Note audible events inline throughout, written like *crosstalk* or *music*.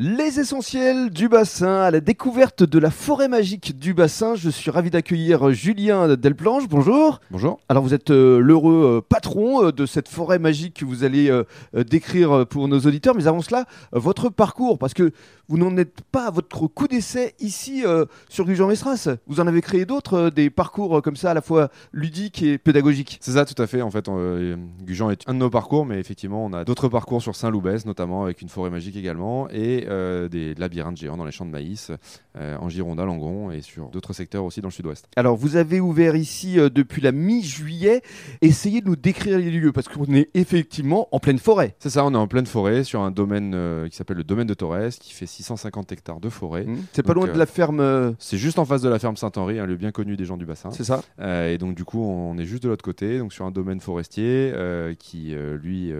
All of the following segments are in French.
Les essentiels du bassin, à la découverte de la forêt magique du bassin. Je suis ravi d'accueillir Julien Delplanche. Bonjour. Bonjour. Alors vous êtes euh, l'heureux euh, patron euh, de cette forêt magique que vous allez décrire pour nos auditeurs. Mais avant cela, votre parcours, parce que vous n'en êtes pas à votre coup d'essai ici sur Gujan-Mestras. Vous en avez créé d'autres, des parcours comme ça à la fois ludiques et pédagogiques. C'est ça, tout à fait. En fait, Gujan est un de nos parcours, mais effectivement, on a d'autres parcours sur Saint-Loubès, notamment avec une forêt magique également, et euh, des labyrinthes géants dans les champs de maïs, euh, en Gironde, à Langon, et sur d'autres secteurs aussi dans le sud-ouest. Alors, vous avez ouvert ici euh, depuis la mi-juillet. Essayez de nous décrire les lieux, parce qu'on est effectivement en pleine forêt. C'est ça, on est en pleine forêt, sur un domaine qui s'appelle le domaine de Torres, qui fait 650 hectares de forêt. Hmm. C'est pas Donc, loin de la ferme, C'est juste en face de la ferme Saint-Henri, un lieu bien connu des gens du bassin. c'est ça et donc du coup, on est juste de l'autre côté, donc sur un domaine forestier qui, lui,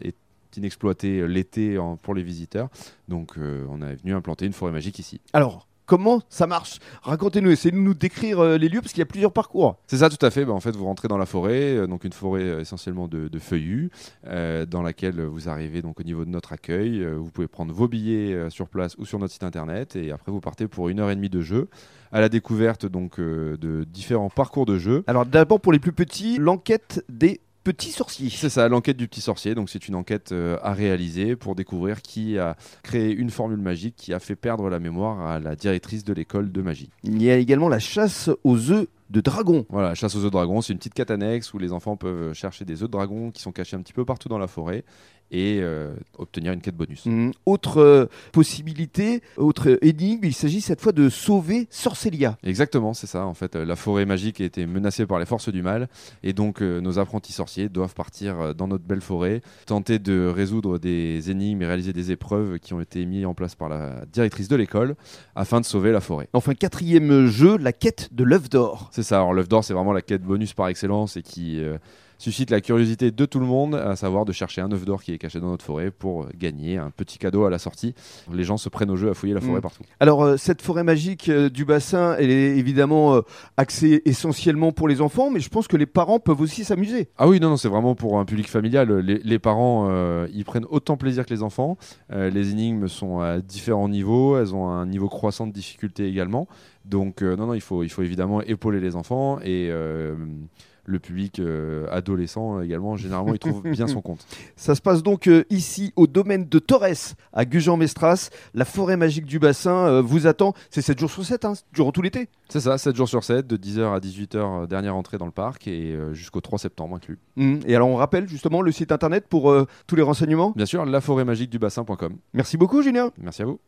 est inexploité l'été en- pour les visiteurs. Donc euh, on est venu implanter une forêt magique ici. Alors, comment ça marche? Racontez-nous, essayez de nous décrire euh, les lieux, parce qu'il y a plusieurs parcours. C'est ça tout à fait. Bah, en fait, vous rentrez dans la forêt, euh, donc une forêt euh, essentiellement de, de feuillus, euh, dans laquelle vous arrivez donc au niveau de notre accueil. Euh, vous pouvez prendre vos billets euh, sur place ou sur notre site internet, et après vous partez pour une heure et demie de jeu à la découverte donc euh, de différents parcours de jeu. Alors, d'abord, pour les plus petits, l'enquête des petits sorciers. C'est ça, l'enquête du petit sorcier. Donc c'est une enquête euh, à réaliser pour découvrir qui a créé une formule magique qui a fait perdre la mémoire à la directrice de l'école de magie. Il y a également la chasse aux œufs de dragon. Voilà, chasse aux œufs de dragon, c'est une petite quête annexe où les enfants peuvent chercher des œufs de dragon qui sont cachés un petit peu partout dans la forêt et euh, obtenir une quête bonus. Hmm, Autre euh, possibilité, autre énigme, il s'agit cette fois de sauver Sorcelia. Exactement, c'est ça. En fait, euh, la forêt magique a été menacée par les forces du mal, et donc euh, nos apprentis sorciers doivent partir euh, dans notre belle forêt, tenter de résoudre des énigmes et réaliser des épreuves qui ont été mises en place par la directrice de l'école afin de sauver la forêt. Enfin, quatrième jeu, la quête de l'œuf d'or. C'est ça. Alors l'œuf d'or, c'est vraiment la quête bonus par excellence et qui euh, suscite la curiosité de tout le monde, à savoir de chercher un œuf d'or qui est caché dans notre forêt pour gagner un petit cadeau à la sortie. Les gens se prennent au jeu à fouiller la forêt Mm. partout. Alors, euh, cette forêt magique euh, du bassin, elle est évidemment euh, axée essentiellement pour les enfants, mais je pense que les parents peuvent aussi s'amuser. Ah oui, non, non, c'est vraiment pour un public familial. Les, les parents, euh, ils prennent autant plaisir que les enfants. Euh, les énigmes sont à différents niveaux. Elles ont un niveau croissant de difficulté également. Donc, euh, non, non, il faut, il faut évidemment épauler les enfants et euh, le public euh, adolescent également. Généralement, il trouve bien son compte. *laughs* Ça se passe donc euh, ici au domaine de Torres, à Gujan-Mestras. La forêt magique du bassin euh, vous attend. C'est 7 jours sur 7, hein, durant tout l'été. C'est ça, 7 jours sur 7, de 10h à 18h, euh, dernière entrée dans le parc et euh, jusqu'au 3 septembre inclus. Hmm. Et alors, on rappelle justement le site internet pour euh, tous les renseignements? Bien sûr, laforêtmagiquedubassin.com. Merci beaucoup, Julien. Merci à vous.